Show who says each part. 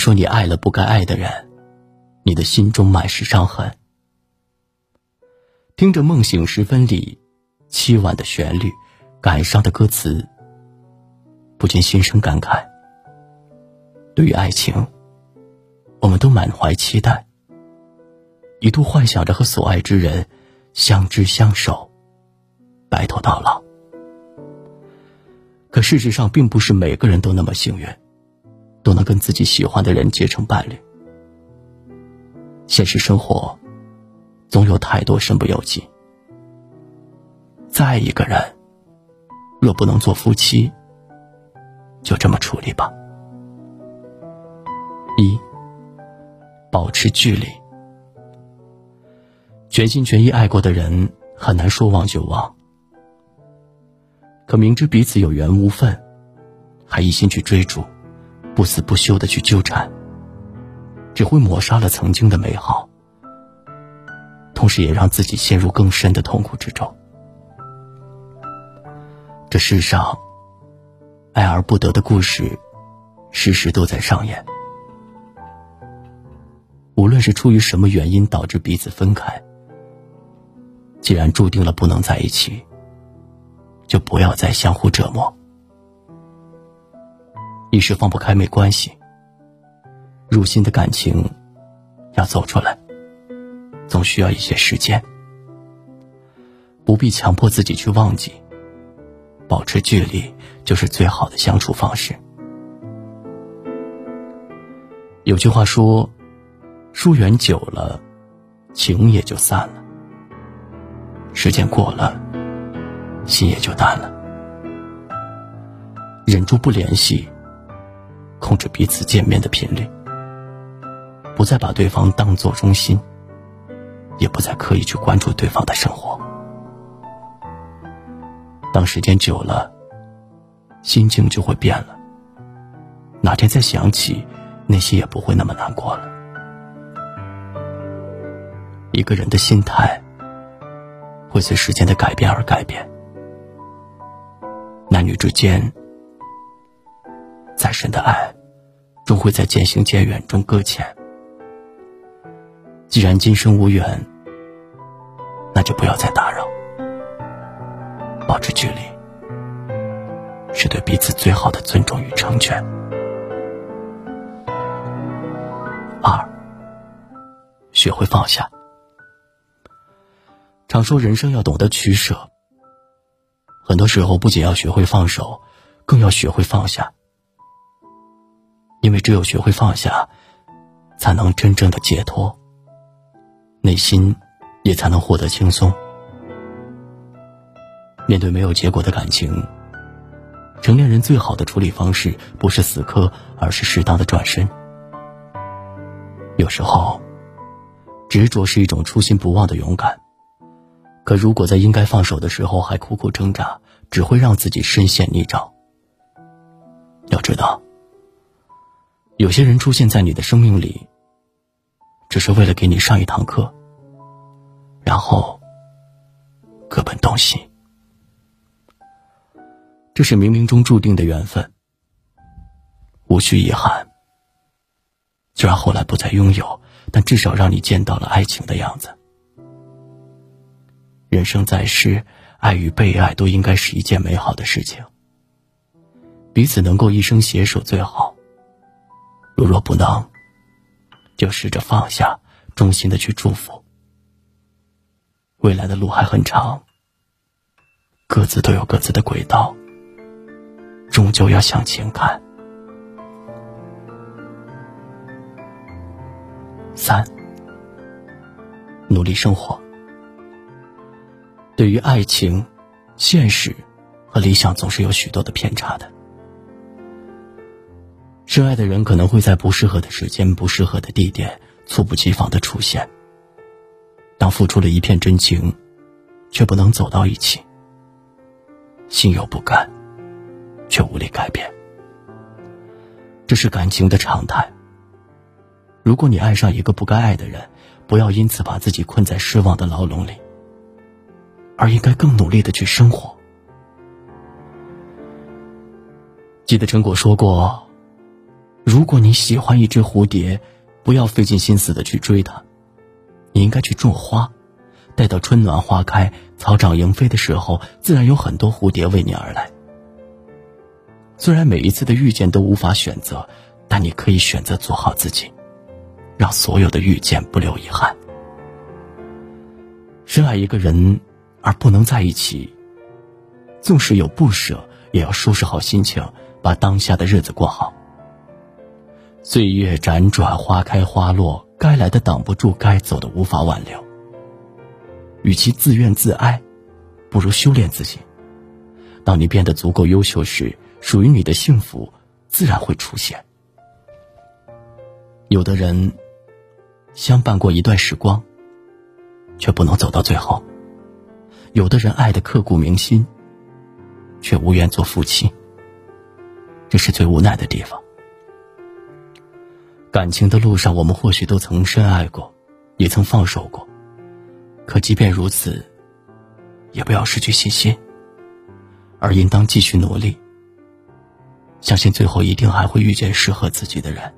Speaker 1: 说你爱了不该爱的人，你的心中满是伤痕。听着《梦醒时分》里凄婉的旋律，感伤的歌词，不禁心生感慨。对于爱情，我们都满怀期待，一度幻想着和所爱之人相知相守，白头到老。可事实上，并不是每个人都那么幸运，都能跟自己喜欢的人结成伴侣。现实生活，总有太多身不由己。再爱一个人，若不能做夫妻，就这么处理吧。一，保持距离。全心全意爱过的人，很难说忘就忘。可明知彼此有缘无分，还一心去追逐，不死不休的去纠缠，只会抹杀了曾经的美好，同时也让自己陷入更深的痛苦之中。这世上，爱而不得的故事，时时都在上演。无论是出于什么原因导致彼此分开，既然注定了不能在一起。就不要再相互折磨。一时放不开没关系，入心的感情要走出来，总需要一些时间。不必强迫自己去忘记，保持距离就是最好的相处方式。有句话说：“疏远久了，情也就散了。”时间过了。心也就淡了，忍住不联系，控制彼此见面的频率，不再把对方当作中心，也不再刻意去关注对方的生活。当时间久了，心境就会变了。哪天再想起，内心也不会那么难过了。一个人的心态会随时间的改变而改变。男女之间，再深的爱，终会在渐行渐远中搁浅。既然今生无缘，那就不要再打扰，保持距离，是对彼此最好的尊重与成全。二，学会放下。常说人生要懂得取舍。很多时候，不仅要学会放手，更要学会放下。因为只有学会放下，才能真正的解脱，内心也才能获得轻松。面对没有结果的感情，成年人最好的处理方式不是死磕，而是适当的转身。有时候，执着是一种初心不忘的勇敢。可如果在应该放手的时候还苦苦挣扎，只会让自己深陷泥沼。要知道，有些人出现在你的生命里，只是为了给你上一堂课，然后各奔东西。这是冥冥中注定的缘分，无需遗憾。虽然后来不再拥有，但至少让你见到了爱情的样子。人生在世，爱与被爱都应该是一件美好的事情。彼此能够一生携手最好。如若不能，就试着放下，衷心的去祝福。未来的路还很长，各自都有各自的轨道，终究要向前看。三，努力生活。对于爱情，现实和理想总是有许多的偏差的。深爱的人可能会在不适合的时间、不适合的地点，猝不及防的出现。当付出了一片真情，却不能走到一起，心有不甘，却无力改变。这是感情的常态。如果你爱上一个不该爱的人，不要因此把自己困在失望的牢笼里。而应该更努力的去生活。记得陈果说过：“如果你喜欢一只蝴蝶，不要费尽心思的去追它，你应该去种花，待到春暖花开、草长莺飞的时候，自然有很多蝴蝶为你而来。虽然每一次的遇见都无法选择，但你可以选择做好自己，让所有的遇见不留遗憾。深爱一个人而不能在一起，纵使有不舍，也要收拾好心情，把当下的日子过好。岁月辗转，花开花落，该来的挡不住，该走的无法挽留。与其自怨自哀，不如修炼自己。当你变得足够优秀时，属于你的幸福自然会出现。有的人相伴过一段时光，却不能走到最后；有的人爱的刻骨铭心，却无缘做夫妻。这是最无奈的地方。感情的路上，我们或许都曾深爱过，也曾放手过。可即便如此，也不要失去信心，而应当继续努力。相信最后一定还会遇见适合自己的人。